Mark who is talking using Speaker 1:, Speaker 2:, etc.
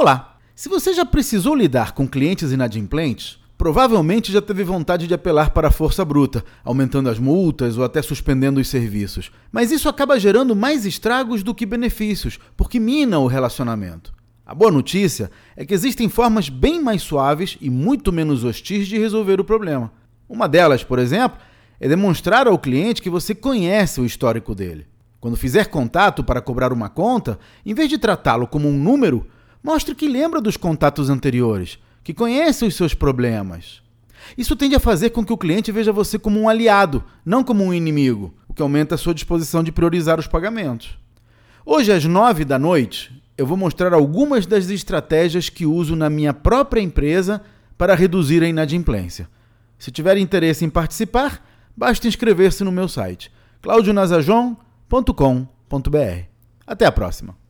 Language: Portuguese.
Speaker 1: Olá! Se você já precisou lidar com clientes inadimplentes, provavelmente já teve vontade de apelar para a força bruta, aumentando as multas ou até suspendendo os serviços. Mas isso acaba gerando mais estragos do que benefícios, porque mina o relacionamento. A boa notícia é que existem formas bem mais suaves e muito menos hostis de resolver o problema. Uma delas, por exemplo, é demonstrar ao cliente que você conhece o histórico dele. Quando fizer contato para cobrar uma conta, em vez de tratá-lo como um número, mostre que lembra dos contatos anteriores, que conhece os seus problemas. Isso tende a fazer com que o cliente veja você como um aliado, não como um inimigo, o que aumenta a sua disposição de priorizar os pagamentos. Hoje, às nove da noite, eu vou mostrar algumas das estratégias que uso na minha própria empresa para reduzir a inadimplência. Se tiver interesse em participar, basta inscrever-se no meu site claudionazajon.com.br. Até a próxima!